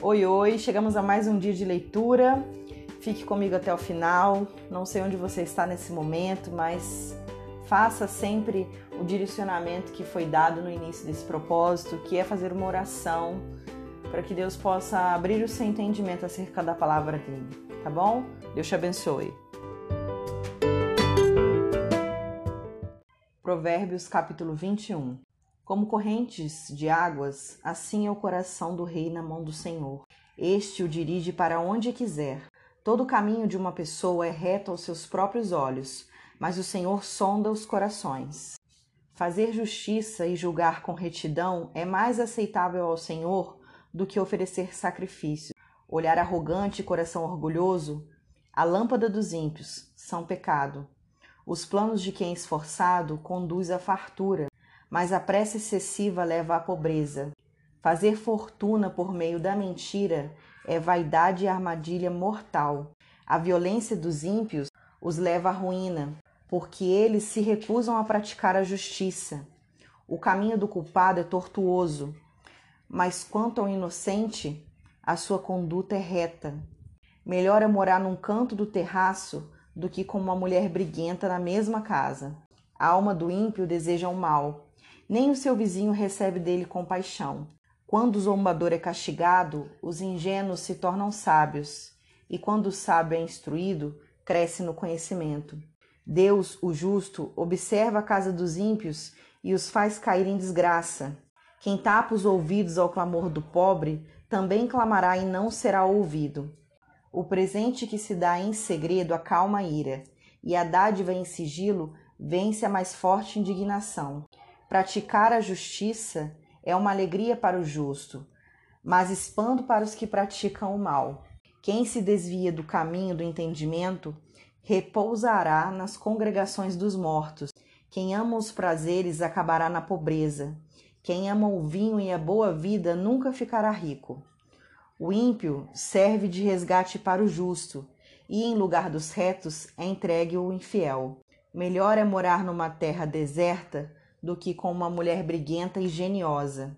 Oi, oi, chegamos a mais um dia de leitura. Fique comigo até o final. Não sei onde você está nesse momento, mas faça sempre o direcionamento que foi dado no início desse propósito, que é fazer uma oração para que Deus possa abrir o seu entendimento acerca da palavra dele, tá bom? Deus te abençoe. Provérbios capítulo 21 Como correntes de águas, assim é o coração do rei na mão do Senhor. Este o dirige para onde quiser. Todo o caminho de uma pessoa é reto aos seus próprios olhos, mas o Senhor sonda os corações. Fazer justiça e julgar com retidão é mais aceitável ao Senhor do que oferecer sacrifício. Olhar arrogante e coração orgulhoso, a lâmpada dos ímpios, são pecado. Os planos de quem é esforçado conduz à fartura, mas a pressa excessiva leva à pobreza. Fazer fortuna por meio da mentira é vaidade e armadilha mortal. A violência dos ímpios os leva à ruína, porque eles se recusam a praticar a justiça. O caminho do culpado é tortuoso, mas quanto ao inocente, a sua conduta é reta. Melhor é morar num canto do terraço do que com uma mulher briguenta na mesma casa. A alma do ímpio deseja o mal, nem o seu vizinho recebe dele compaixão. Quando o zombador é castigado, os ingênuos se tornam sábios, e quando o sábio é instruído, cresce no conhecimento. Deus, o justo, observa a casa dos ímpios e os faz cair em desgraça. Quem tapa os ouvidos ao clamor do pobre também clamará e não será ouvido. O presente que se dá em segredo acalma a ira, e a dádiva em sigilo vence a mais forte indignação. Praticar a justiça é uma alegria para o justo, mas espanto para os que praticam o mal. Quem se desvia do caminho do entendimento repousará nas congregações dos mortos. Quem ama os prazeres acabará na pobreza. Quem ama o vinho e a boa vida nunca ficará rico. O ímpio serve de resgate para o justo, e em lugar dos retos é entregue o infiel. Melhor é morar numa terra deserta do que com uma mulher briguenta e geniosa.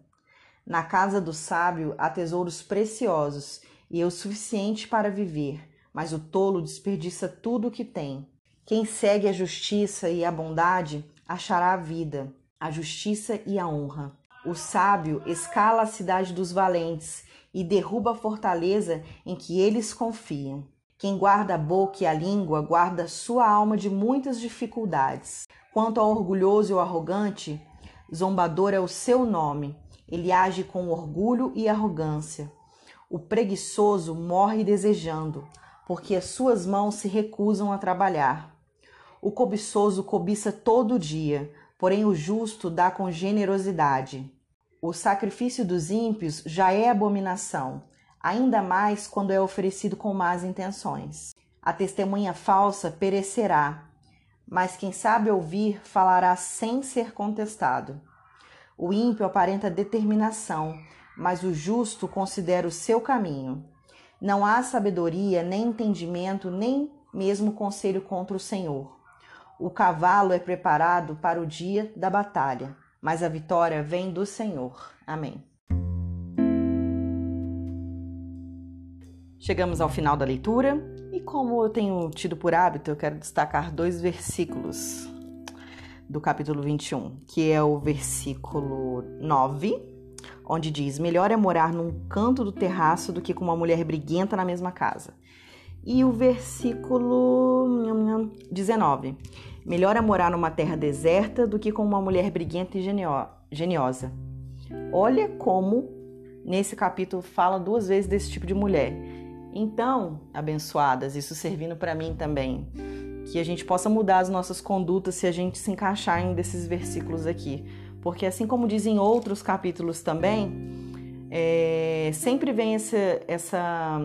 Na casa do sábio há tesouros preciosos e é o suficiente para viver, mas o tolo desperdiça tudo o que tem. Quem segue a justiça e a bondade achará a vida, a justiça e a honra. O sábio escala a cidade dos valentes e derruba a fortaleza em que eles confiam. Quem guarda a boca e a língua guarda sua alma de muitas dificuldades. Quanto ao orgulhoso e ao arrogante, zombador é o seu nome. Ele age com orgulho e arrogância. O preguiçoso morre desejando, porque as suas mãos se recusam a trabalhar. O cobiçoso cobiça todo dia, porém o justo dá com generosidade. O sacrifício dos ímpios já é abominação, ainda mais quando é oferecido com más intenções. A testemunha falsa perecerá, mas quem sabe ouvir falará sem ser contestado. O ímpio aparenta determinação, mas o justo considera o seu caminho. Não há sabedoria, nem entendimento, nem mesmo conselho contra o Senhor. O cavalo é preparado para o dia da batalha mas a vitória vem do Senhor. Amém. Chegamos ao final da leitura e, como eu tenho tido por hábito, eu quero destacar dois versículos do capítulo 21, que é o versículo 9, onde diz: Melhor é morar num canto do terraço do que com uma mulher briguenta na mesma casa. E o versículo 19: Melhor é morar numa terra deserta do que com uma mulher briguenta e geniosa. Olha como nesse capítulo fala duas vezes desse tipo de mulher. Então, abençoadas, isso servindo para mim também, que a gente possa mudar as nossas condutas se a gente se encaixar em desses versículos aqui, porque assim como dizem outros capítulos também, é, sempre vem essa, essa,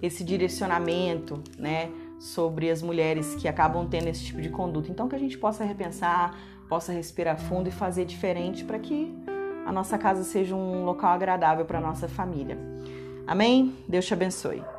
esse direcionamento, né? sobre as mulheres que acabam tendo esse tipo de conduta. Então, que a gente possa repensar, possa respirar fundo e fazer diferente para que a nossa casa seja um local agradável para a nossa família. Amém? Deus te abençoe.